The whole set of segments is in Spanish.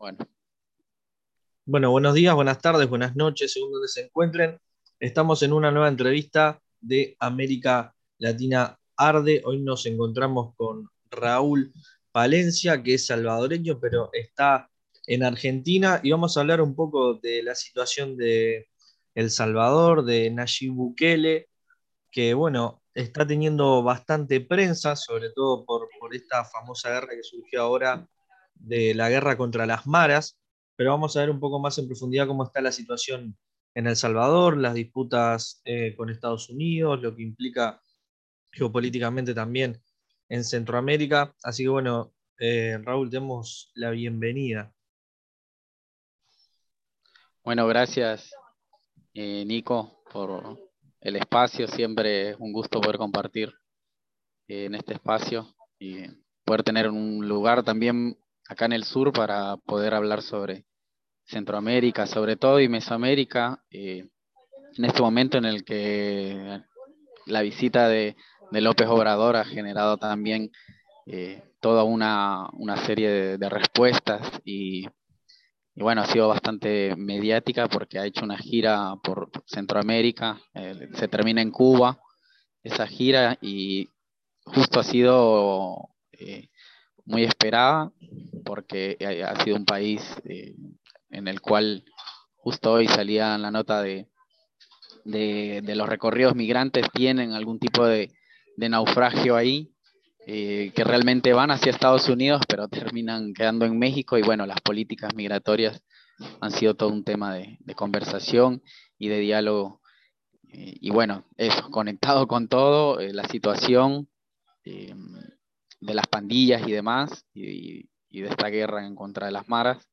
Bueno. Bueno, buenos días, buenas tardes, buenas noches, según donde se encuentren. Estamos en una nueva entrevista de América Latina Arde. Hoy nos encontramos con Raúl Palencia, que es salvadoreño, pero está en Argentina, y vamos a hablar un poco de la situación de El Salvador, de Nayib Bukele, que bueno, está teniendo bastante prensa, sobre todo por, por esta famosa guerra que surgió ahora de la guerra contra las maras, pero vamos a ver un poco más en profundidad cómo está la situación en El Salvador, las disputas eh, con Estados Unidos, lo que implica geopolíticamente también en Centroamérica. Así que bueno, eh, Raúl, demos la bienvenida. Bueno, gracias eh, Nico por el espacio. Siempre es un gusto poder compartir en este espacio y poder tener un lugar también acá en el sur para poder hablar sobre Centroamérica, sobre todo, y Mesoamérica, eh, en este momento en el que la visita de, López Obrador ha generado también eh, toda una, serie de, respuestas y, bueno, ha sido bastante mediática porque ha hecho una gira por Centroamérica, eh, se termina en Cuba esa gira y justo ha sido muy esperada porque ha sido un país en el cual justo hoy salía la nota de, de, los recorridos migrantes tienen algún tipo de, naufragio ahí, eh, que realmente van hacia Estados Unidos, pero terminan quedando en México y bueno, las políticas migratorias han sido todo un tema de, conversación y de diálogo. Eh, y bueno, eso, conectado con todo, eh, la situación de las pandillas y demás, y, y de esta guerra en contra de las maras,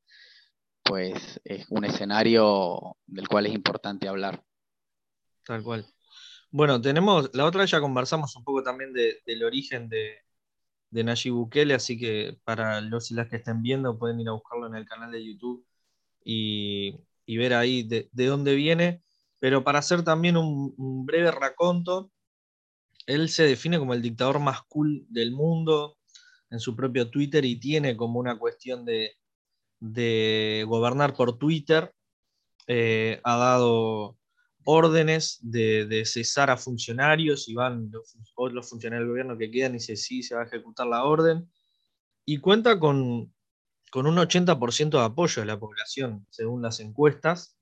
pues es un escenario del cual es importante hablar. Tal cual. Bueno, tenemos, la otra vez ya conversamos un poco también del origen de, de Nayib Bukele, así que para los y las que estén viendo pueden ir a buscarlo en el canal de YouTube y, ver ahí de, dónde viene. Pero para hacer también un, un, breve raconto, él se define como el dictador más cool del mundo en su propio Twitter y tiene como una cuestión de, de gobernar por Twitter, eh, ha dado órdenes de, cesar a funcionarios y van los, funcionarios del gobierno que quedan y dice sí, se va a ejecutar la orden. Y cuenta con, con un 80% de apoyo de la población, según las encuestas.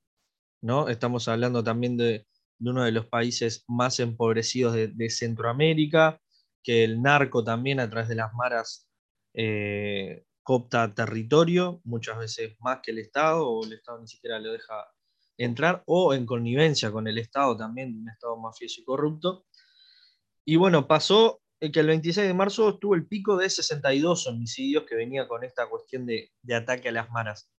¿no? Estamos hablando también de, uno de los países más empobrecidos de, Centroamérica, que el narco también a través de las maras eh, copta territorio, muchas veces más que el Estado, o el Estado ni siquiera lo deja entrar, o en connivencia con el Estado también, un Estado mafioso y corrupto. Y bueno, pasó que el 26 de marzo estuvo el pico de 62 homicidios que venía con esta cuestión de, ataque a las maras.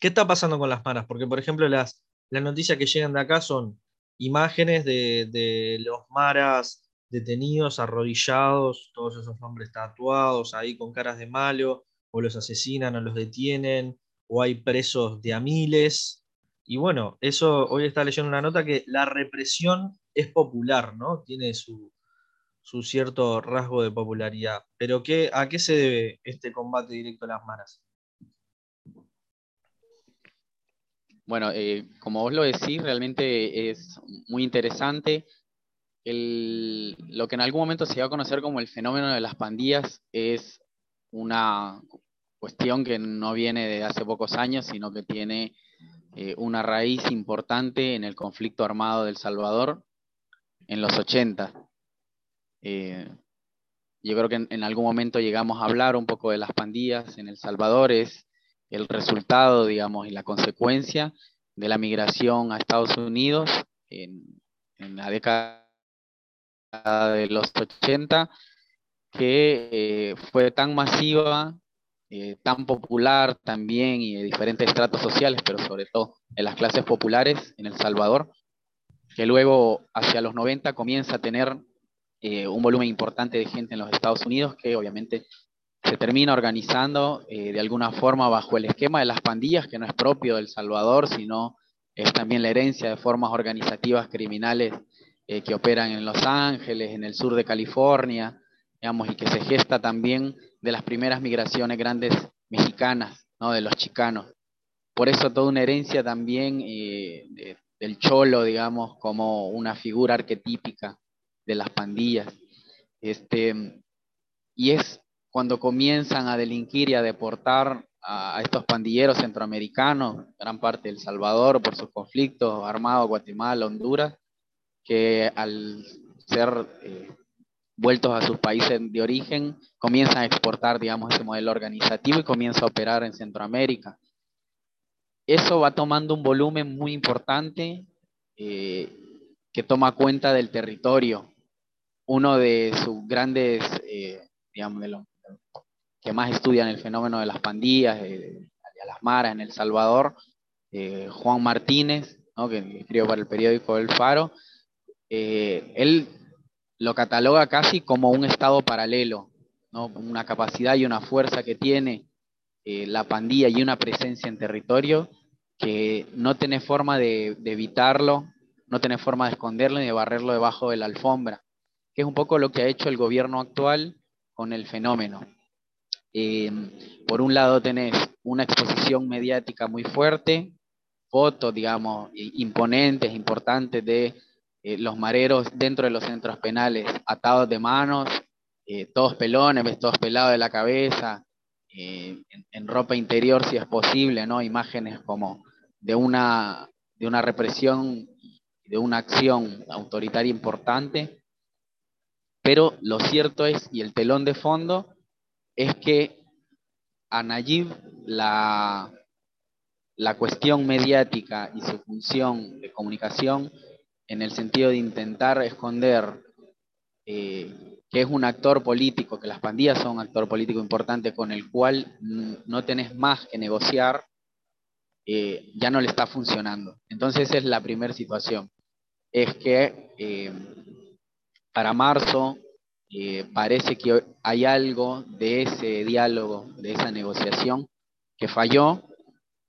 ¿Qué está pasando con las maras? Porque, por ejemplo, las, las noticias que llegan de acá son imágenes de, los maras detenidos, arrodillados, todos esos hombres tatuados ahí con caras de malo, o los asesinan o los detienen, o hay presos de a miles. Y bueno, eso hoy está leyendo una nota que la represión es popular, ¿no? Tiene su, cierto rasgo de popularidad. Pero ¿qué, ¿a qué se debe este combate directo a las maras? Bueno, eh, como vos lo decís, realmente es muy interesante. lo que en algún momento se va a conocer como el fenómeno de las pandillas es una cuestión que no viene de hace pocos años, sino que tiene eh, una raíz importante en el conflicto armado del Salvador en los 80. Eh, yo creo que en, algún momento llegamos a hablar un poco de las pandillas en El Salvador, es el resultado, digamos, y la consecuencia de la migración a Estados Unidos en, la década de los 80 que eh, fue tan masiva, eh, tan popular también y de diferentes estratos sociales, pero sobre todo en las clases populares en El Salvador, que luego hacia los 90 comienza a tener eh, un volumen importante de gente en los Estados Unidos que obviamente se termina organizando de alguna forma bajo el esquema de las pandillas, que no es propio de El Salvador, sino es también la herencia de formas organizativas criminales que operan en Los Ángeles, en el sur de California, y que se gesta también de las primeras migraciones grandes mexicanas ¿no? de los chicanos. Por eso toda una herencia también eh, del cholo, digamos, como una figura arquetípica de las pandillas. Este, y es cuando comienzan a delinquir y a deportar a, estos pandilleros centroamericanos, gran parte de El Salvador por sus conflictos armados, Guatemala, Honduras, que al ser eh, vueltos a sus países de origen, comienzan a exportar, digamos, ese modelo organizativo y comienza a operar en Centroamérica. Eso va tomando un volumen muy importante eh, que toma cuenta del territorio. Uno de sus grandes, eh, digamos, de los que más estudian el fenómeno de las pandillas, de, las maras en El Salvador, eh, Juan Martínez, que escribió para el periódico El Faro, él lo cataloga casi como un estado paralelo, ¿no? una capacidad y una fuerza que tiene eh, la pandilla y una presencia en territorio que no tiene forma de, evitarlo, no tiene forma de esconderlo ni de barrerlo debajo de la alfombra, que es un poco lo que ha hecho el gobierno actual con el fenómeno. Eh, por un lado tenés una exposición mediática muy fuerte, fotos, digamos, imponentes, importantes de eh, los mareros dentro de los centros penales, atados de manos, eh, todos pelones, todos pelados de la cabeza, eh, en, ropa interior si es posible, ¿no? Imágenes como de una, de una represión, de una acción autoritaria importante. Pero lo cierto es, y el telón de fondo, es que a Nayib la, la cuestión mediática y su función de comunicación en el sentido de intentar esconder eh, que es un actor político, que las pandillas son un actor político importante con el cual no tenés más que negociar, eh, ya no le está funcionando. Entonces esa es la primera situación. Es que eh, para marzo parece que hay algo de ese diálogo, de esa negociación que falló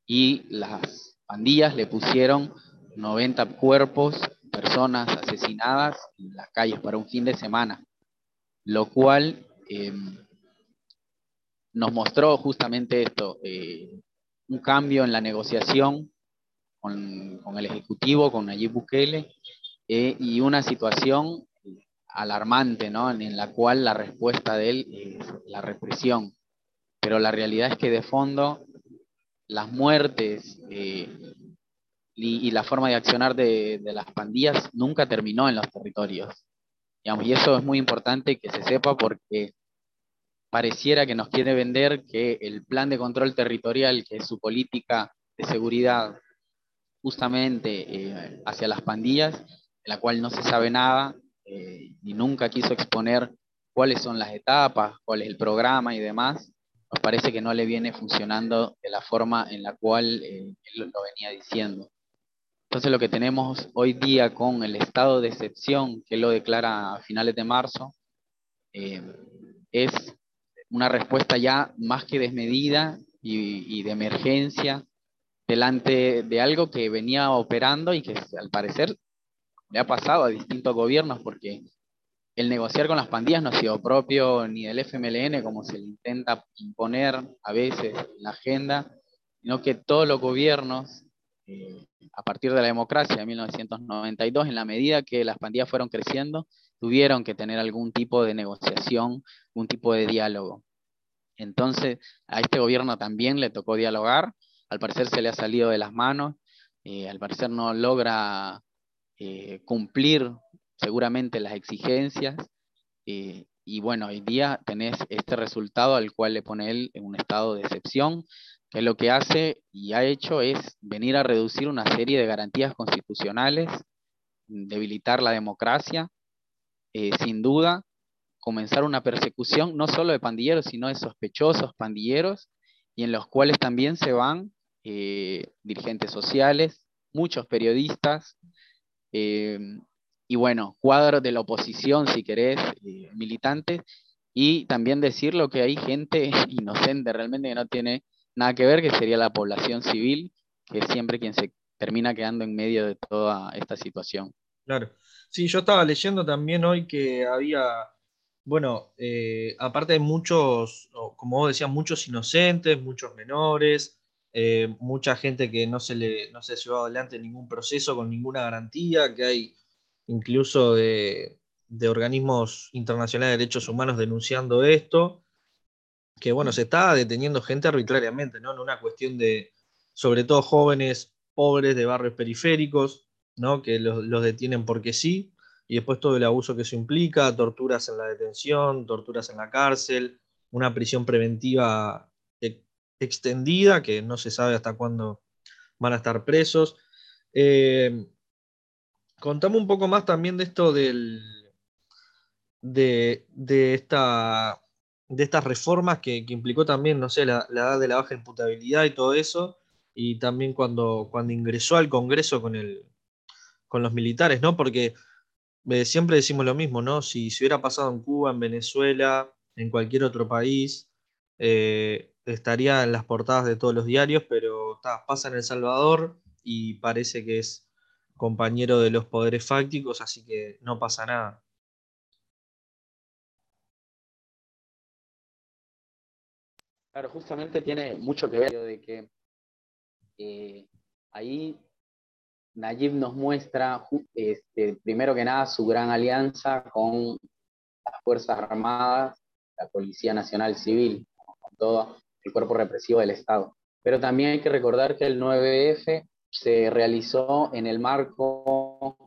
y las pandillas le pusieron 90 cuerpos personas asesinadas en las calles para un fin de semana, lo cual eh, nos mostró justamente esto, eh, un cambio en la negociación con, el Ejecutivo, con Nayib Bukele, eh, y una situación alarmante, ¿no? En la cual la respuesta de él es la represión. Pero la realidad es que de fondo las muertes, y, la forma de accionar de, las pandillas nunca terminó en los territorios. y eso es muy importante que se sepa porque pareciera que nos quiere vender que el plan de control territorial, que es su política de seguridad justamente eh, hacia las pandillas, de la cual no se sabe nada y nunca quiso exponer cuáles son las etapas, cuál es el programa y demás, nos parece que no le viene funcionando de la forma en la cual eh, él lo venía diciendo. Entonces lo que tenemos hoy día con el estado de excepción, que lo declara a finales de marzo, eh, es una respuesta ya más que desmedida y, de emergencia delante de algo que venía operando y que al parecer le ha pasado a distintos gobiernos porque el negociar con las pandillas no ha sido propio ni del FMLN como se le intenta imponer a veces en la agenda, sino que todos los gobiernos eh, a partir de la democracia de 1992, en la medida que las pandillas fueron creciendo, tuvieron que tener algún tipo de negociación, un tipo de diálogo. Entonces, a este gobierno también le tocó dialogar, al parecer se le ha salido de las manos, eh, al parecer no logra eh, cumplir seguramente las exigencias, y bueno, hoy día tenés este resultado al cual le pone él en un estado de excepción, que lo que hace y ha hecho es venir a reducir una serie de garantías constitucionales, debilitar la democracia, eh, sin duda, comenzar una persecución no solo de pandilleros, sino de sospechosos pandilleros, y en los cuales también se van eh, dirigentes sociales, muchos periodistas, eh, y bueno, cuadros de la oposición, si querés, militantes, y también decirlo que hay gente inocente realmente que no tiene nada que ver, que sería la población civil, que es siempre quien se termina quedando en medio de toda esta situación. Claro. Sí, yo estaba leyendo también hoy que había bueno, eh, aparte hay muchos, como vos decías, muchos inocentes, muchos menores, eh, mucha gente que no se le no se ha llevado adelante ningún proceso con ninguna garantía, que hay incluso de, organismos internacionales de derechos humanos denunciando esto, que bueno, se está deteniendo gente arbitrariamente, ¿no? En una cuestión de, sobre todo jóvenes pobres de barrios periféricos, ¿no? Que los, los detienen porque sí, y después todo el abuso que eso implica, torturas en la detención, torturas en la cárcel, una prisión preventiva extendida, que no se sabe hasta cuándo van a estar presos. Eh, contame un poco más también de esto del, de, esta, de estas reformas que, implicó también, no sé, la, edad de la baja imputabilidad y todo eso, y también cuando, cuando ingresó al Congreso con, el, con los militares, ¿no? Porque eh, siempre decimos lo mismo, ¿no? Si, si hubiera pasado en Cuba, en Venezuela, en cualquier otro país, eh, estaría en las portadas de todos los diarios, pero pasa en El Salvador y parece que es compañero de los poderes fácticos, así que no pasa nada. Claro, justamente tiene mucho que ver de que eh, ahí Nayib nos muestra, este, primero que nada, su gran alianza con las Fuerzas Armadas, la Policía Nacional Civil, con todo el cuerpo represivo del Estado. Pero también hay que recordar que el 9F se realizó en el marco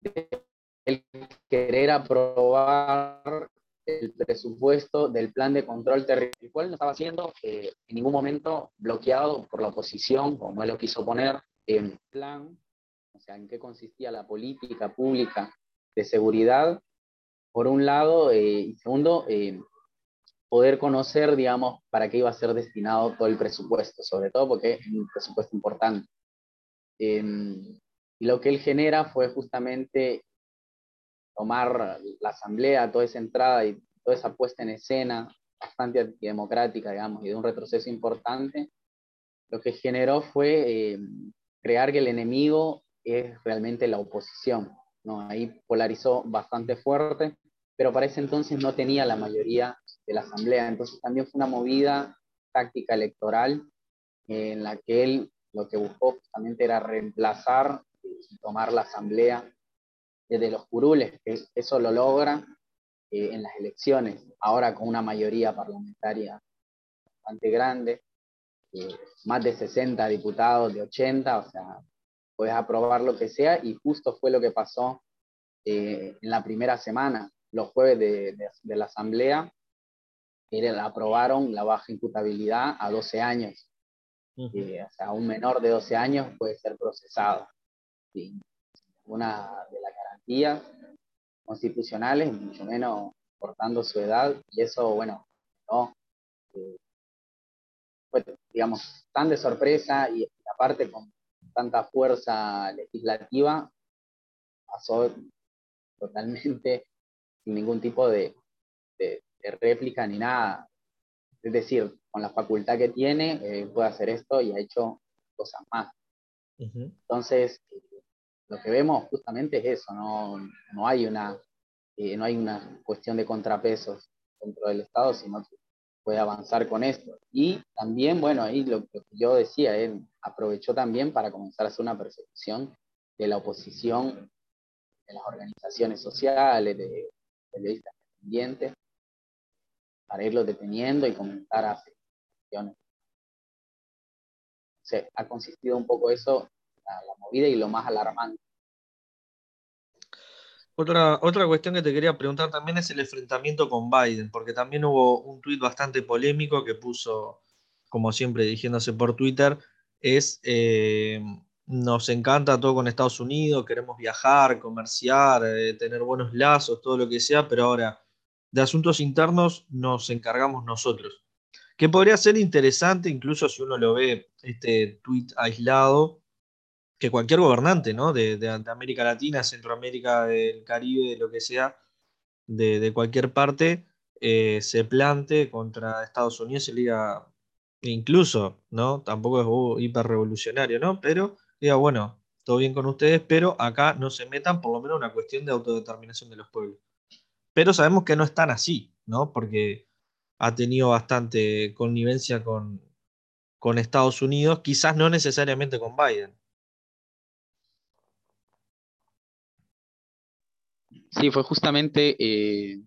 del querer aprobar el presupuesto del plan de control territorial, el cual no estaba siendo eh, en ningún momento bloqueado por la oposición, como él lo quiso poner, en plan, o sea, en qué consistía la política pública de seguridad, por un lado, eh, y segundo, eh, poder conocer, digamos, para qué iba a ser destinado todo el presupuesto, sobre todo porque es un presupuesto importante. Em, y lo que él genera fue justamente tomar la asamblea, toda esa entrada y toda esa puesta en escena bastante antidemocrática, digamos, y de un retroceso importante, lo que generó fue em, crear que el enemigo es realmente la oposición. ¿no? Ahí polarizó bastante fuerte, pero para ese entonces no tenía la mayoría de la Asamblea. Entonces también fue una movida táctica electoral en la que él lo que buscó justamente era reemplazar y tomar la Asamblea desde los curules, eso lo logra eh, en las elecciones, ahora con una mayoría parlamentaria bastante grande, eh, más de 60 diputados, de 80, o sea, puedes aprobar lo que sea, y justo fue lo que pasó eh, en la primera semana, los jueves de, de la Asamblea, aprobaron la baja imputabilidad a 12 años. Eh, o sea, un menor de 12 años puede ser procesado una de las garantías constitucionales, mucho menos portando su edad, y eso, bueno, no, eh, fue, digamos, tan de sorpresa y aparte con tanta fuerza legislativa, pasó totalmente sin ningún tipo de, de réplica ni nada. Es decir, con la facultad que tiene, eh, puede hacer esto y ha hecho cosas más. Entonces, lo que vemos justamente es eso, no, no, hay una, eh, no hay una cuestión de contrapesos dentro del Estado, sino que puede avanzar con esto. Y también, bueno, ahí lo, que yo decía, él aprovechó también para comenzar a hacer una persecución de la oposición, de las organizaciones sociales, de periodistas independientes, para irlo deteniendo y comenzar a hacer acciones. ha consistido un poco eso, la, movida y lo más alarmante. Otra, otra cuestión que te quería preguntar también es el enfrentamiento con Biden, porque también hubo un tuit bastante polémico que puso, como siempre, dirigiéndose por Twitter, es eh, nos encanta todo con Estados Unidos, queremos viajar, comerciar, eh, tener buenos lazos, todo lo que sea, pero ahora de asuntos internos nos encargamos nosotros. Que podría ser interesante, incluso si uno lo ve, este tweet aislado, que cualquier gobernante ¿no? de, América Latina, Centroamérica, del Caribe, de lo que sea, de, cualquier parte, eh, se plante contra Estados Unidos y diga, incluso, ¿no? Tampoco es uh, hiper revolucionario, ¿no? Pero diga, bueno, todo bien con ustedes, pero acá no se metan por lo menos una cuestión de autodeterminación de los pueblos. Pero sabemos que no es tan así, ¿no? Porque ha tenido bastante connivencia con, Estados Unidos, quizás no necesariamente con Biden. Sí, fue justamente eh,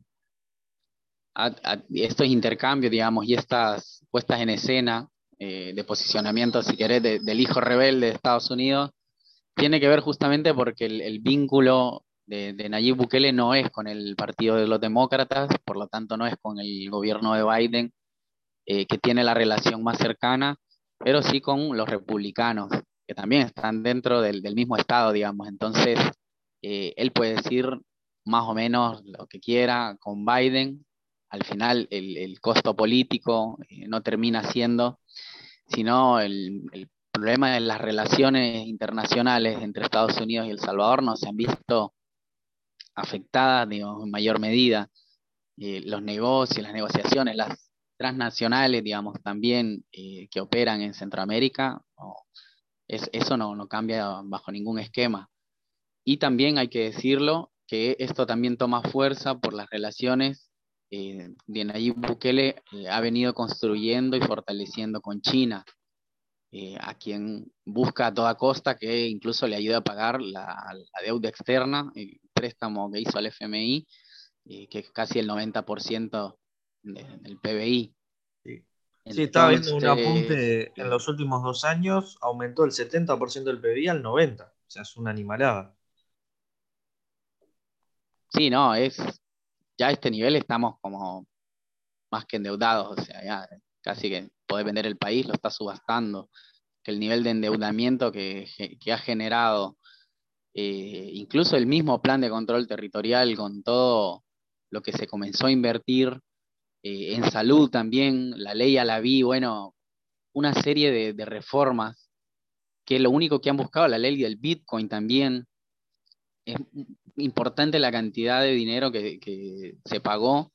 estos intercambios, digamos, y estas puestas en escena eh, de posicionamiento, si querés, del hijo rebelde de Estados Unidos, tiene que ver justamente porque el, vínculo de, Nayib Bukele no es con el Partido de los Demócratas, por lo tanto no es con el gobierno de Biden, eh, que tiene la relación más cercana, pero sí con los republicanos, que también están dentro del, mismo estado, digamos. Entonces, eh, él puede decir más o menos lo que quiera con Biden. Al final, el, costo político eh, no termina siendo, sino el, el problema de las relaciones internacionales entre Estados Unidos y El Salvador no se han visto afectadas en mayor medida. Eh, los negocios, las negociaciones, las transnacionales, digamos, también eh, que operan en Centroamérica, eso no, no cambia bajo ningún esquema. Y también hay que decirlo que esto también toma fuerza por las relaciones eh, de Nayib Bukele ha venido construyendo y fortaleciendo con China. Eh, a quien busca a toda costa que incluso le ayude a pagar la, deuda externa, préstamo que hizo al FMI, eh, que es casi el 90% del PBI. Sí. estaba viendo un apunte en los últimos dos años, aumentó el 70% del PBI al 90%, o sea, es una animalada. Sí, no, es, ya a este nivel estamos como más que endeudados, o sea, ya casi que podés vender el país, lo está subastando, que el nivel de endeudamiento que, ha generado, eh, incluso el mismo plan de control territorial con todo lo que se comenzó a invertir eh, en salud también, la ley a la vi, bueno, una serie de, reformas que lo único que han buscado, la ley del Bitcoin también, es importante la cantidad de dinero que, se pagó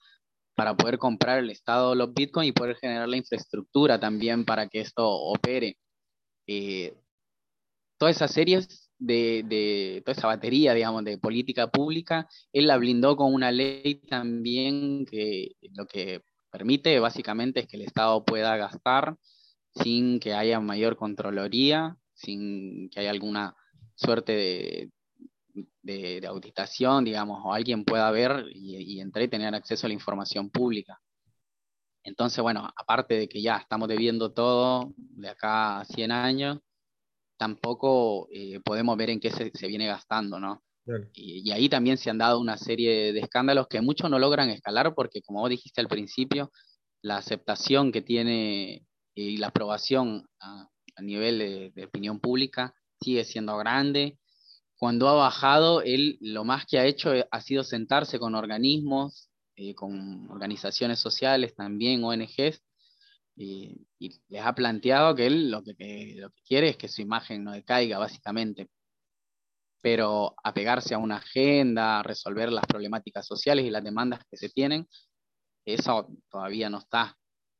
para poder comprar el Estado los Bitcoin y poder generar la infraestructura también para que esto opere. Eh, todas esas series de, toda esa batería, digamos, de política pública, él la blindó con una ley también que lo que permite básicamente es que el Estado pueda gastar sin que haya mayor controloría, sin que haya alguna suerte de, de, auditación, digamos, o alguien pueda ver y, y y tener acceso a la información pública. Entonces, bueno, aparte de que ya estamos debiendo todo de acá a 100 años, tampoco eh, podemos ver en qué se, viene gastando, ¿no? Y, ahí también se han dado una serie de escándalos que muchos no logran escalar porque, como vos dijiste al principio, la aceptación que tiene y la aprobación a, nivel de, de, opinión pública sigue siendo grande cuando ha bajado, él lo más que ha hecho eh, ha sido sentarse con organismos, eh, con organizaciones sociales también, ONGs, y, les ha planteado que él lo que, lo que quiere es que su imagen no decaiga, básicamente. Pero apegarse a una agenda, resolver las problemáticas sociales y las demandas que se tienen, eso todavía no está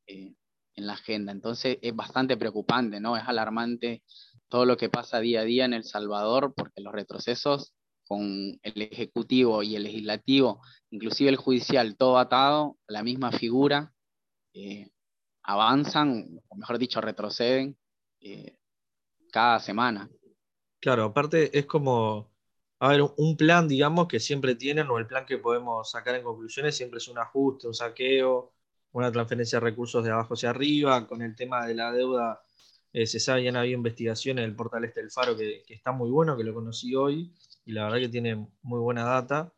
eh, en la agenda. Entonces es bastante preocupante, ¿no? Es alarmante todo lo que pasa día a día en El Salvador, porque los retrocesos con el Ejecutivo y el Legislativo, inclusive el Judicial, todo atado, la misma figura, eh, avanzan, o mejor dicho, retroceden eh, cada semana. Claro, aparte es como, a ver, un plan, digamos, que siempre tienen, o el plan que podemos sacar en conclusiones, siempre es un ajuste, un saqueo, una transferencia de recursos de abajo hacia arriba, con el tema de la deuda eh, se sabe, ya han habido investigaciones del portal este del Faro que, está muy bueno, que lo conocí hoy y la verdad que tiene muy buena data.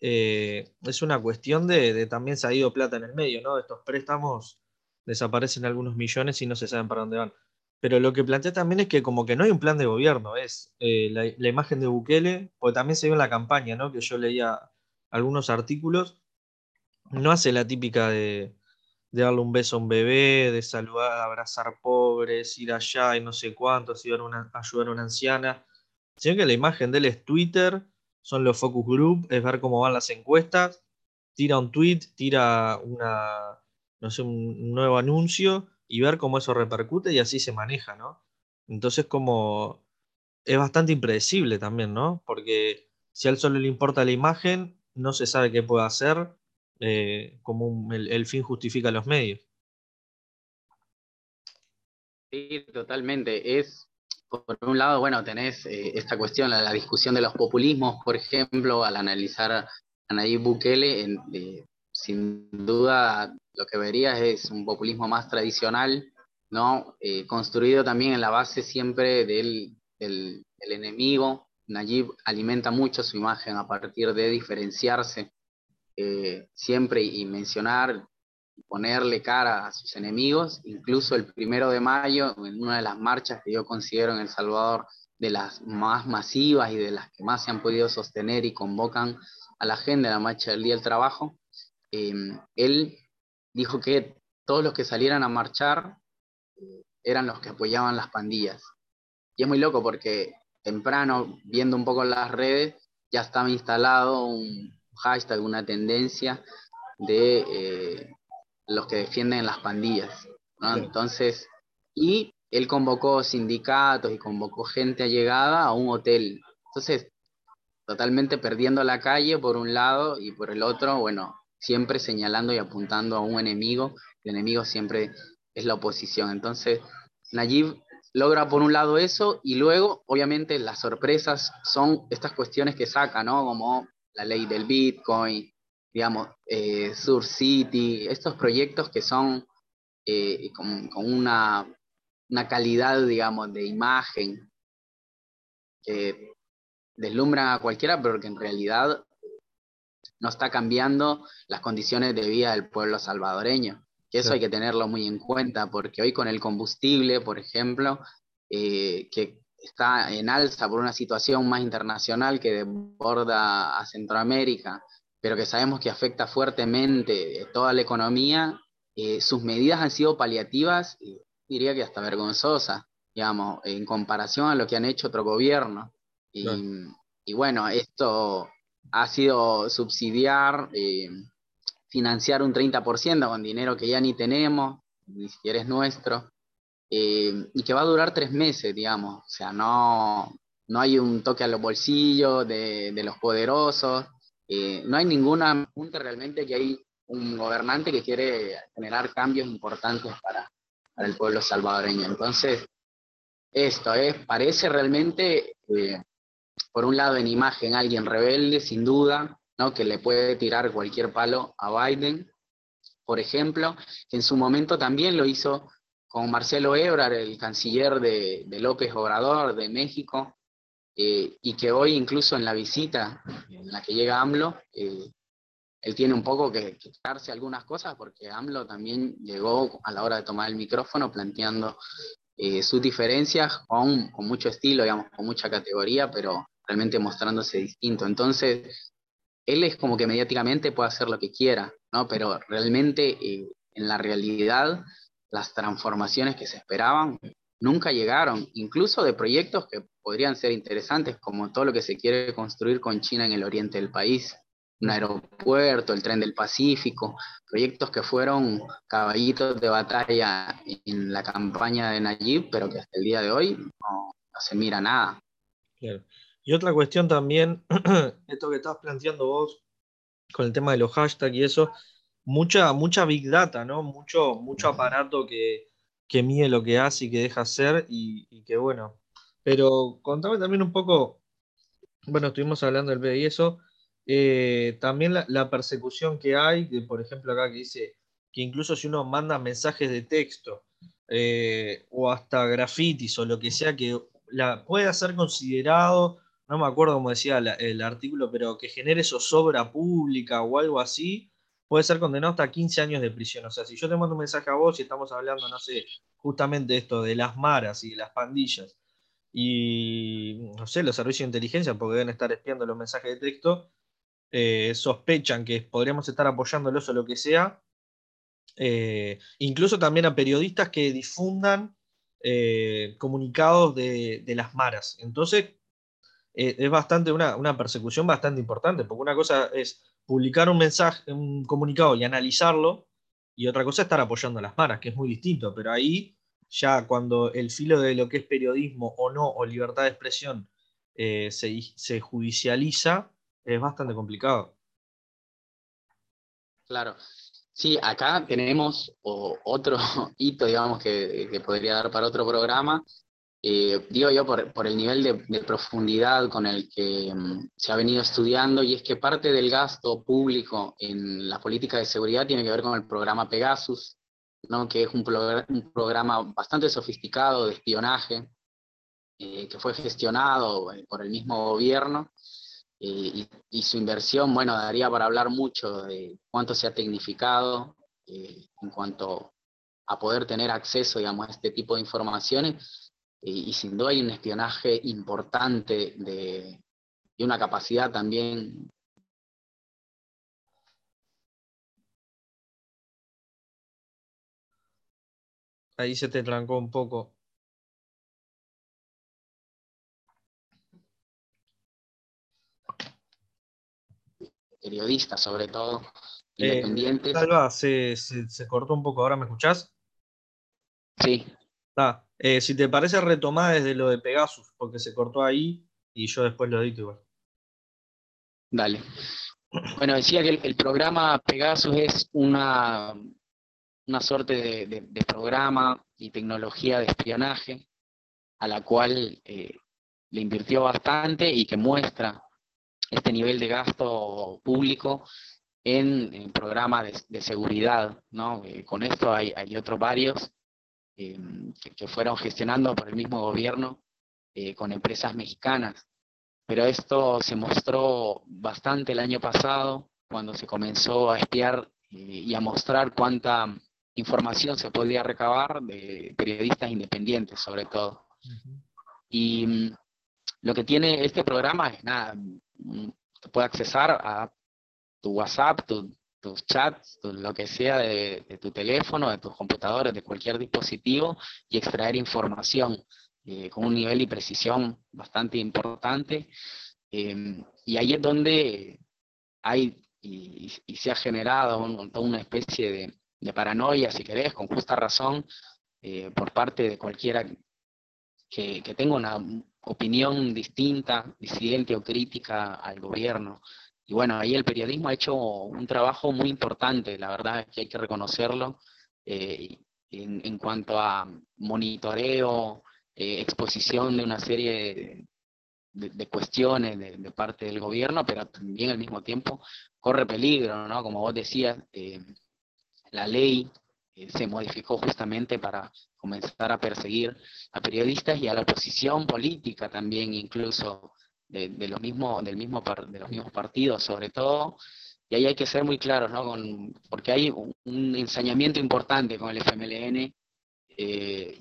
Eh, es una cuestión de, también se ha ido plata en el medio, ¿no? Estos préstamos desaparecen algunos millones y no se saben para dónde van. Pero lo que plantea también es que como que no hay un plan de gobierno, es eh, la, imagen de Bukele, porque también se vio en la campaña, ¿no? Que yo leía algunos artículos, no hace la típica de, de darle un beso a un bebé, de saludar, abrazar pobres, ir allá y no sé cuántos, ayudar a una, ayudar a una anciana, sino que la imagen de él es Twitter, son los focus group, es ver cómo van las encuestas, tira un tweet, tira una, no sé, un nuevo anuncio y ver cómo eso repercute y así se maneja, ¿no? Entonces como es bastante impredecible también, ¿no? Porque si a él solo le importa la imagen, no se sabe qué puede hacer, eh, como el, fin justifica los medios. Sí, totalmente. Es, por un lado, bueno, tenés eh, esta cuestión, la, discusión de los populismos, por ejemplo, al analizar a Nayib Bukele, eh, sin duda lo que verías es un populismo más tradicional, ¿no? construido también en la base siempre del, del enemigo. Nayib alimenta mucho su imagen a partir de diferenciarse eh, siempre y mencionar, ponerle cara a sus enemigos, incluso el primero de mayo, en una de las marchas que yo considero en El Salvador de las más masivas y de las que más se han podido sostener y convocan a la gente de la marcha del Día del Trabajo, eh, él dijo que todos los que salieran a marchar eh, eran los que apoyaban las pandillas. Y es muy loco porque temprano, viendo un poco las redes, ya estaba instalado un, hashtag, una tendencia de eh, los que defienden las pandillas. Entonces, y él convocó sindicatos y convocó gente allegada a un hotel. Entonces, totalmente perdiendo la calle por un lado y por el otro, bueno, siempre señalando y apuntando a un enemigo. El enemigo siempre es la oposición. Entonces, Nayib logra por un lado eso y luego, obviamente, las sorpresas son estas cuestiones que saca, ¿no? Como la ley del Bitcoin, digamos, eh, Sur City, estos proyectos que son eh, con, una, calidad, digamos, de imagen que deslumbran a cualquiera, pero que en realidad no está cambiando las condiciones de vida del pueblo salvadoreño. Que eso hay que tenerlo muy en cuenta, porque hoy con el combustible, por ejemplo, eh, que está en alza por una situación más internacional que desborda a Centroamérica, pero que sabemos que afecta fuertemente toda la economía, eh, sus medidas han sido paliativas, diría que hasta vergonzosas, digamos, en comparación a lo que han hecho otro gobierno. Y, bueno, esto ha sido subsidiar, eh, financiar un 30% con dinero que ya ni tenemos, ni siquiera es nuestro. Eh, y que va a durar tres meses, digamos. O sea, no, no hay un toque a los bolsillos de, los poderosos, eh, no hay ninguna punta realmente que hay un gobernante que quiere generar cambios importantes para, para el pueblo salvadoreño. Entonces, esto es, parece realmente, por un lado en imagen, alguien rebelde, sin duda, ¿no? que le puede tirar cualquier palo a Biden, por ejemplo, que en su momento también lo hizo con Marcelo Ebrard, el canciller de, López Obrador de México, eh, y que hoy incluso en la visita en la que llega AMLO, eh, él tiene un poco que quitarse algunas cosas porque AMLO también llegó a la hora de tomar el micrófono planteando eh, sus diferencias con, con, mucho estilo, digamos, con mucha categoría, pero realmente mostrándose distinto. Entonces, él es como que mediáticamente puede hacer lo que quiera, ¿no? Pero realmente en la realidad las transformaciones que se esperaban nunca llegaron, incluso de proyectos que podrían ser interesantes, como todo lo que se quiere construir con China en el oriente del país, un aeropuerto, el tren del Pacífico, proyectos que fueron caballitos de batalla en la campaña de Nayib, pero que hasta el día de hoy no, se mira nada. Y otra cuestión también, esto que estás planteando vos con el tema de los hashtags y eso, mucha, mucha big data, ¿no? Mucho, mucho aparato que, que mide lo que hace y que deja hacer y, que bueno. Pero contame también un poco, bueno, estuvimos hablando del B y eso, eh, también la, persecución que hay, por ejemplo acá que dice que incluso si uno manda mensajes de texto eh, o hasta grafitis o lo que sea que la, pueda ser considerado, no me acuerdo cómo decía el artículo, pero que genere zozobra pública o algo así, puede ser condenado hasta 15 años de prisión. O sea, si yo te mando un mensaje a vos y estamos hablando, no sé, justamente esto de las maras y de las pandillas, y no sé, los servicios de inteligencia, porque deben estar espiando los mensajes de texto, eh, sospechan que podríamos estar apoyándolos o lo que sea, eh, incluso también a periodistas que difundan eh, comunicados de, las maras. Entonces, es bastante una, una persecución bastante importante, porque una cosa es publicar un mensaje, un comunicado y analizarlo, y otra cosa es estar apoyando a las maras, que es muy distinto, pero ahí ya cuando el filo de lo que es periodismo o no, o libertad de expresión, eh, se, judicializa, es bastante complicado. Claro. Sí, acá tenemos otro hito, digamos, que, podría dar para otro programa. Eh, digo yo por, el nivel de, profundidad con el que mm, se ha venido estudiando, y es que parte del gasto público en la política de seguridad tiene que ver con el programa Pegasus, ¿no? que es un, un programa bastante sofisticado de espionaje, eh, que fue gestionado eh, por el mismo gobierno eh, y, su inversión, bueno, daría para hablar mucho de cuánto se ha tecnificado en cuanto a poder tener acceso, digamos, a este tipo de informaciones y sin duda hay un espionaje importante de, y una capacidad también Ahí se te trancó un poco. Periodistas sobre todo, eh, independientes. se, cortó un poco, ¿ahora me escuchás? Sí. Eh, si te parece retomar desde lo de Pegasus, porque se cortó ahí y yo después lo edito igual. Dale. Bueno, decía que el, programa Pegasus es una, una suerte de, programa y tecnología de espionaje a la cual eh, le invirtió bastante y que muestra este nivel de gasto público en, programas de, seguridad. ¿no? Eh, con esto hay, otros varios em, que, fueron gestionando por el mismo gobierno eh, con empresas mexicanas. Pero esto se mostró bastante el año pasado, cuando se comenzó a espiar eh, y a mostrar cuánta información se podía recabar de periodistas independientes, sobre todo. Y mm, lo que tiene este programa es nada, te puede accesar a tu WhatsApp, tus chats, lo que sea de, tu teléfono, de tus computadores, de cualquier dispositivo y extraer información eh, con un nivel y precisión bastante importante. Em, y ahí es donde hay y, se ha generado toda una especie de, paranoia, si querés, con justa razón, eh, por parte de cualquiera que, que tenga una opinión distinta, disidente o crítica al gobierno. Y bueno, ahí el periodismo ha hecho un trabajo muy importante, la verdad es que hay que reconocerlo, eh, en, cuanto a monitoreo, eh, exposición de una serie de, cuestiones de, parte del gobierno, pero también al mismo tiempo corre peligro, ¿no? Como vos decías, eh, la ley se modificó justamente para comenzar a perseguir a periodistas y a la oposición política también, incluso de, los, mismos, del mismo de los mismos partidos, sobre todo. Y ahí hay que ser muy claros, ¿no? Con, porque hay un, ensañamiento importante con el FMLN eh,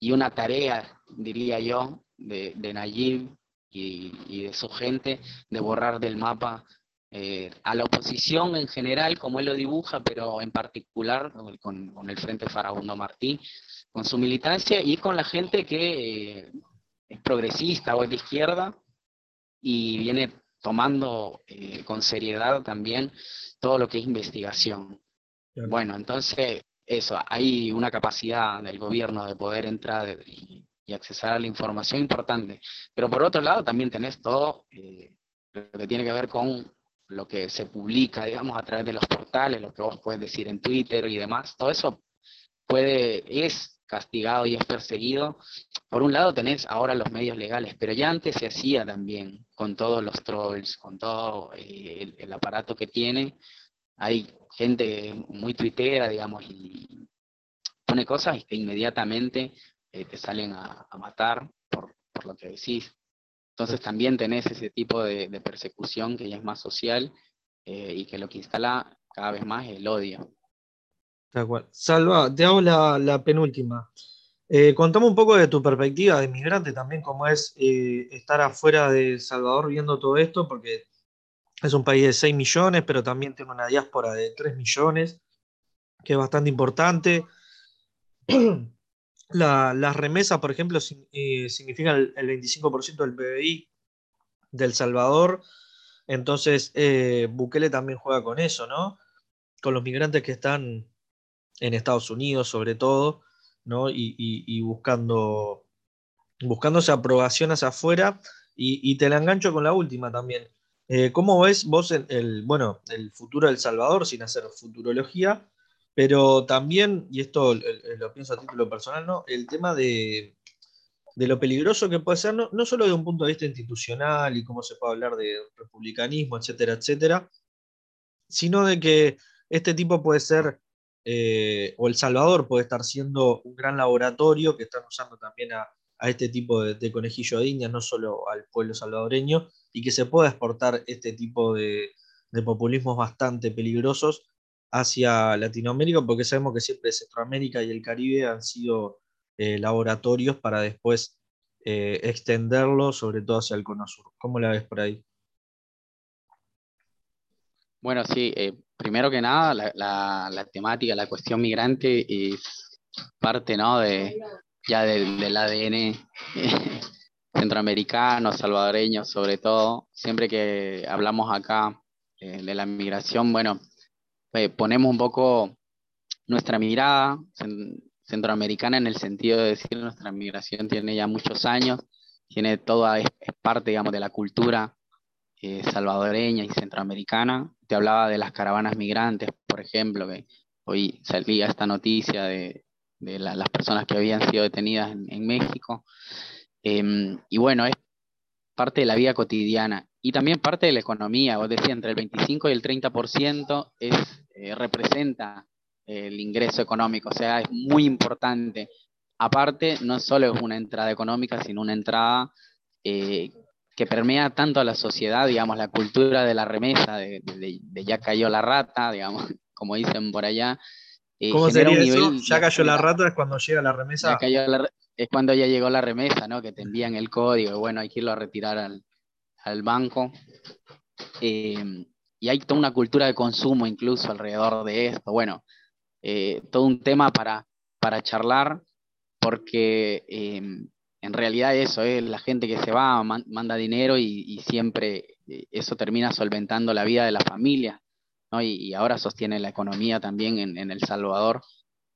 y, una tarea, diría yo, de, de Nayib y, de su gente de borrar del mapa eh, a la oposición en general, como él lo dibuja, pero en particular con, el Frente Farabundo Martí, con su militancia y con la gente que eh, es progresista o es de izquierda y viene tomando eh, con seriedad también todo lo que es investigación. Bueno, entonces, eso, hay una capacidad del gobierno de poder entrar y, y accesar a la información importante. Pero por otro lado, también tenés todo lo que tiene que ver con lo que se publica, digamos, a través de los portales, lo que vos puedes decir en Twitter y demás, todo eso puede, es castigado y es perseguido. Por un lado tenés ahora los medios legales, pero ya antes se hacía también con todos los trolls, con todo eh, el, aparato que tiene. Hay gente muy tuitera, digamos, y pone cosas que inmediatamente eh, te salen a, matar por, lo que decís. Entonces también tenés ese tipo de, persecución que ya es más social eh, y que lo que instala cada vez más es el odio. Tal cual. Salva, te hago la, penúltima. Eh, contame un poco de tu perspectiva de inmigrante también, cómo es eh, estar afuera de Salvador viendo todo esto, porque es un país de 6 millones, pero también tiene una diáspora de 3 millones, que es bastante importante. las remesas, por ejemplo, eh, significan el, 25% del PBI del Salvador. Entonces, eh, Bukele también juega con eso, ¿no? Con los migrantes que están en Estados Unidos, sobre todo, ¿no? y, buscando, buscando esa aprobación hacia afuera. Y, te la engancho con la última también. Eh, ¿Cómo ves vos el, bueno, el futuro del Salvador sin hacer futurología? Pero también, y esto lo pienso a título personal, ¿no? el tema de, de lo peligroso que puede ser, no, no, solo de un punto de vista institucional y cómo se puede hablar de republicanismo, etcétera, etcétera, sino de que este tipo puede ser, eh, o El Salvador puede estar siendo un gran laboratorio que están usando también a, este tipo de, conejillo de indias, no solo al pueblo salvadoreño, y que se pueda exportar este tipo de, de populismos bastante peligrosos hacia Latinoamérica, porque sabemos que siempre Centroamérica y el Caribe han sido eh, laboratorios para después eh, extenderlo, sobre todo hacia el Cono Sur. ¿Cómo la ves por ahí? Bueno, sí, primero que nada, la, temática, la cuestión migrante es parte ¿no? de, ya del, ADN centroamericano, salvadoreño, sobre todo. Siempre que hablamos acá de la migración, bueno, ponemos un poco nuestra mirada centroamericana en el sentido de decir nuestra migración tiene ya muchos años, tiene toda, es, parte, digamos, de la cultura eh, salvadoreña y centroamericana. Te hablaba de las caravanas migrantes, por ejemplo, que hoy salía esta noticia de, las personas que habían sido detenidas en, México. Em, y bueno, es parte de la vida cotidiana y también parte de la economía. Vos decías, entre el 25 y el 30% es, eh, representa el ingreso económico, o sea, es muy importante. Aparte, no solo es una entrada económica, sino una entrada eh, que permea tanto a la sociedad, digamos, la cultura de la remesa, de, ya cayó la rata, digamos, como dicen por allá. Eh, ¿Cómo sería eso? Ya cayó la rata es cuando llega la remesa. es cuando ya llegó la remesa, ¿no? Que te envían el código, bueno, hay que irlo a retirar al, banco. Eh, y hay toda una cultura de consumo incluso alrededor de esto. Bueno, eh, todo un tema para, para charlar, porque eh, en realidad eso es la gente que se va, manda dinero y, siempre eh, eso termina solventando la vida de la familia, y, ahora sostiene la economía también en, El Salvador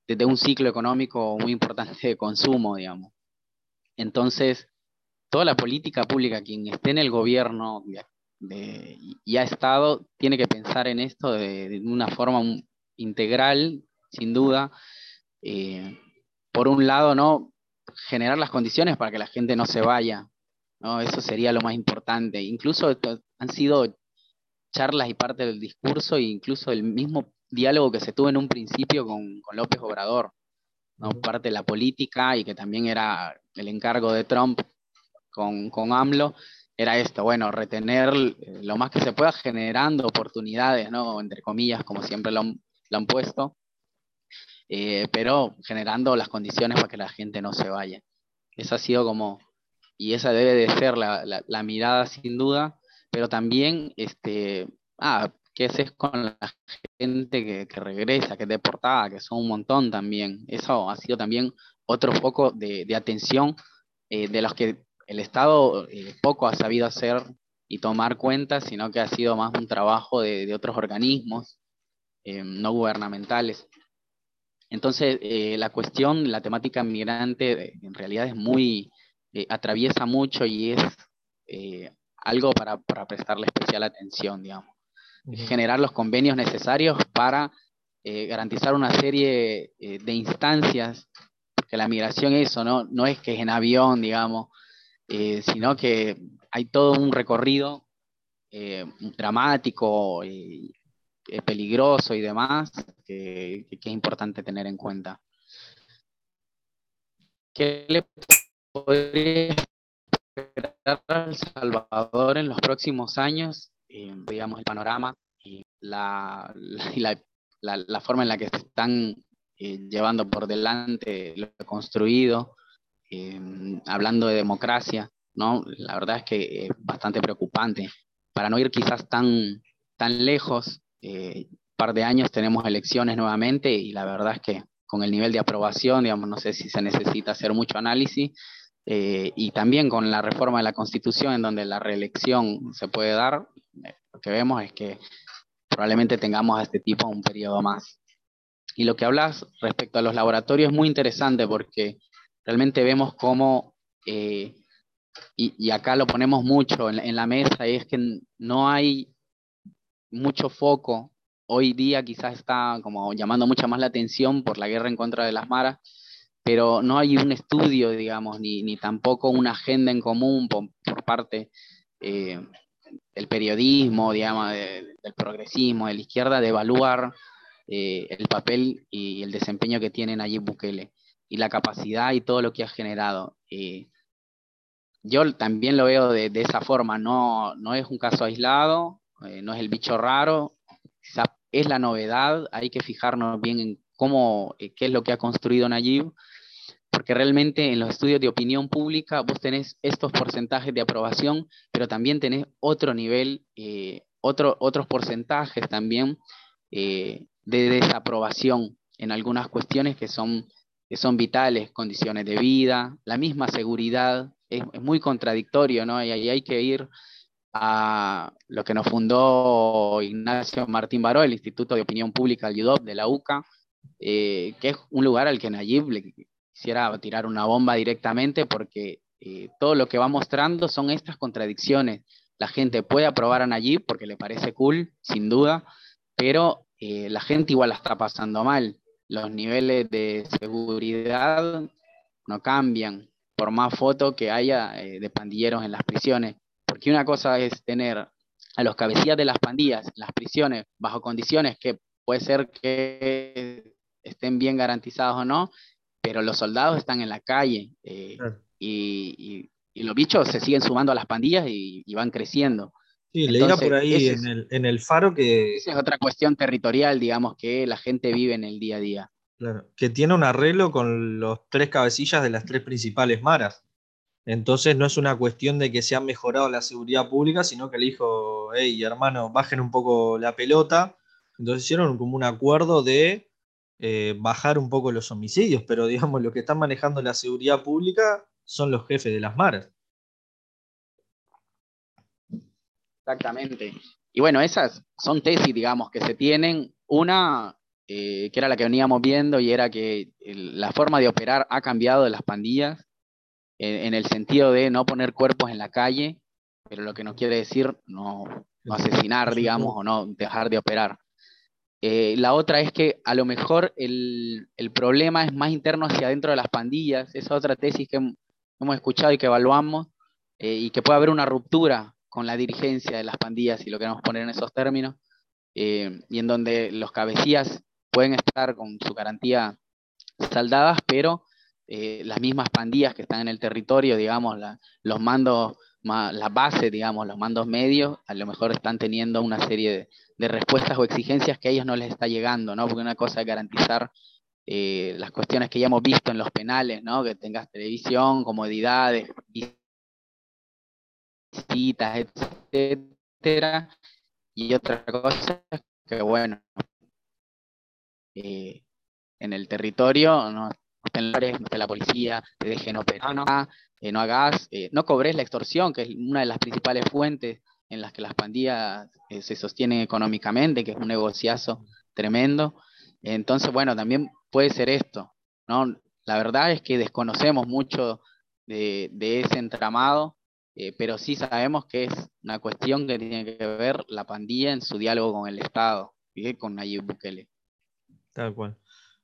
desde un ciclo económico muy importante de consumo, digamos. Entonces, toda la política pública, quien esté en el gobierno y ha estado, tiene que pensar en esto de, de una forma integral sin duda. Eh, por un lado, ¿no? Generar las condiciones para que la gente no se vaya. ¿no? Eso sería lo más importante. Incluso han sido charlas y parte del discurso e incluso el mismo diálogo que se tuvo en un principio con, López Obrador, ¿no? parte de la política y que también era el encargo de Trump con, con AMLO, era esto, bueno, retener lo más que se pueda generando oportunidades, ¿no? entre comillas, como siempre lo han puesto, eh, pero generando las condiciones para que la gente no se vaya. Esa ha sido como, y esa debe de ser la, la, mirada sin duda, pero también, este, ah, ¿qué haces con la gente que, que, regresa, que es deportada, que son un montón también? Eso ha sido también otro foco de, de atención eh, de los que el Estado eh, poco ha sabido hacer y tomar cuenta, sino que ha sido más un trabajo de, de otros organismos no gubernamentales. Entonces, eh, la cuestión, la temática migrante, eh, en realidad es muy, eh, atraviesa mucho y es algo para, prestarle especial atención, digamos. Generar los convenios necesarios para garantizar una serie de instancias, porque la migración eso, ¿no? no es que es en avión, digamos, sino que hay todo un recorrido dramático eh, peligroso y demás, que, es importante tener en cuenta. ¿Qué le podría esperar al Salvador en los próximos años? Eh, digamos, el panorama y la, la, forma en la que se están eh, llevando por delante lo construido, hablando de democracia, ¿no? La verdad es que es bastante preocupante. Para no ir quizás tan, tan lejos, eh, par de años tenemos elecciones nuevamente y la verdad es que con el nivel de aprobación, digamos, no sé si se necesita hacer mucho análisis, eh, y también con la reforma de la Constitución en donde la reelección se puede dar, eh, lo que vemos es que probablemente tengamos a este tipo un periodo más. y lo que hablas respecto a los laboratorios es muy interesante porque realmente vemos cómo, eh, y, acá lo ponemos mucho en, en la mesa, y es que no hay mucho foco hoy día quizás está como llamando mucha más la atención por la guerra en contra de las maras, pero no hay un estudio, digamos, ni, ni tampoco una agenda en común por, parte eh, del periodismo, digamos, del progresismo, de la izquierda, de evaluar eh, el papel y el desempeño que tienen allí Bukele y la capacidad y todo lo que ha generado. Eh, yo también lo veo de, de, esa forma, no, no es un caso aislado, no es el bicho raro, quizás es la novedad, hay que fijarnos bien en cómo, eh, qué es lo que ha construido Nayib, porque realmente en los estudios de opinión pública vos tenés estos porcentajes de aprobación, pero también tenés otro nivel, eh, otro, otros porcentajes también eh, de desaprobación en algunas cuestiones que son, que son vitales, condiciones de vida, la misma seguridad, es, muy contradictorio, ¿no? Y ahí hay que ir a lo que nos fundó Ignacio Martín Baró, el Instituto de Opinión Pública del UDOP de la UCA, eh, que es un lugar al que Nayib le quisiera tirar una bomba directamente porque eh, todo lo que va mostrando son estas contradicciones. La gente puede aprobar a Nayib porque le parece cool, sin duda, pero eh, la gente igual la está pasando mal. Los niveles de seguridad no cambian, por más fotos que haya de pandilleros en las prisiones. Porque una cosa es tener a los cabecillas de las pandillas en las prisiones bajo condiciones que puede ser que estén bien garantizados o no, pero los soldados están en la calle eh, y, los bichos se siguen sumando a las pandillas y, van creciendo. Sí, leía por ahí en, el, en, el, faro que... Esa es otra cuestión territorial, digamos, que la gente vive en el día a día. Claro, que tiene un arreglo con los tres cabecillas de las tres principales maras. Entonces no es una cuestión de que se ha mejorado la seguridad pública, sino que le dijo, hey hermano, bajen un poco la pelota. Entonces hicieron como un acuerdo de eh, bajar un poco los homicidios, pero digamos, lo que están manejando la seguridad pública son los jefes de las maras. Exactamente. Y bueno, esas son tesis, digamos, que se tienen. Una, eh, que era la que veníamos viendo, y era que la forma de operar ha cambiado de las pandillas en, el sentido de no poner cuerpos en la calle, pero lo que no quiere decir no, asesinar, digamos, o no dejar de operar. Eh, la otra es que a lo mejor el, problema es más interno hacia adentro de las pandillas. Esa es otra tesis que hemos escuchado y que evaluamos, eh, y que puede haber una ruptura con la dirigencia de las pandillas, si lo queremos poner en esos términos, eh, y en donde los cabecillas pueden estar con su garantía saldadas, pero eh, las mismas pandillas que están en el territorio, digamos, los mandos, la base, digamos, los mandos medios, a lo mejor están teniendo una serie de, respuestas o exigencias que a ellos no les está llegando, ¿no? Porque una cosa es garantizar eh, las cuestiones que ya hemos visto en los penales, ¿no? Que tengas televisión, comodidades, visitas, etcétera. Y otra cosa es que, bueno, eh, en el territorio no no la policía, te dejen operar, no, eh, no hagas, eh, no cobres la extorsión, que es una de las principales fuentes en las que las pandillas eh, se sostienen económicamente, que es un negociazo tremendo. Entonces, bueno, también puede ser esto, ¿no? La verdad es que desconocemos mucho de, ese entramado, pero sí sabemos que es una cuestión que tiene que ver la pandilla en su diálogo con el Estado, y con Nayib Bukele. Tal cual.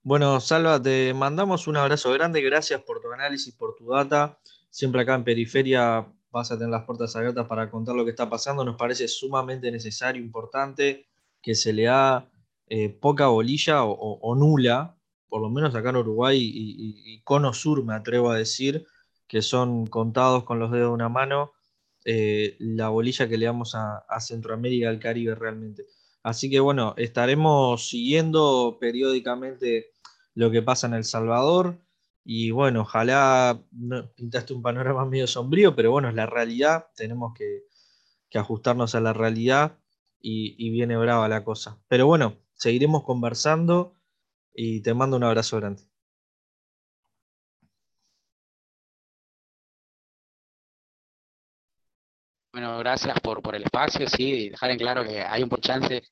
Bueno, Salva, te mandamos un abrazo grande, gracias por tu análisis, por tu data. Siempre acá en Periferia vas a tener las puertas abiertas para contar lo que está pasando. Nos parece sumamente necesario, importante, que se le da eh, poca bolilla o, nula, por lo menos acá en Uruguay y, Cono Sur, me atrevo a decir, que son contados con los dedos de una mano, eh, la bolilla que le damos a, a Centroamérica, al Caribe realmente. Así que bueno, estaremos siguiendo periódicamente lo que pasa en El Salvador. Y bueno, ojalá pintaste un panorama medio sombrío, pero bueno, es la realidad, tenemos que, ajustarnos a la realidad y, viene brava la cosa. Pero bueno, seguiremos conversando y te mando un abrazo grande. Bueno, gracias por, por el espacio, sí, dejar en claro que hay un por chance,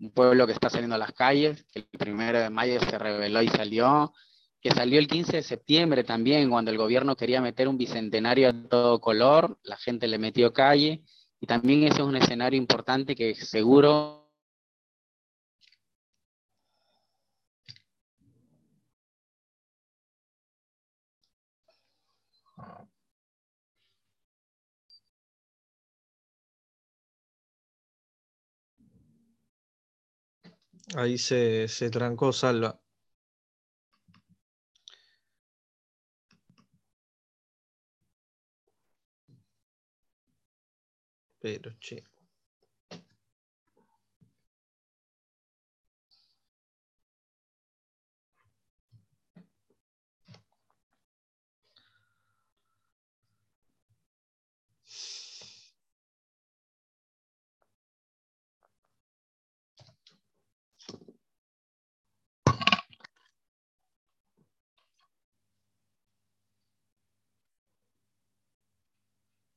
un pueblo que está saliendo a las calles, que el primero de mayo se reveló y salió, que salió el 15 de septiembre también, cuando el gobierno quería meter un bicentenario a todo color, la gente le metió calle, y también eso es un escenario importante que seguro Ahí se, se trancó Salva. Pero, che.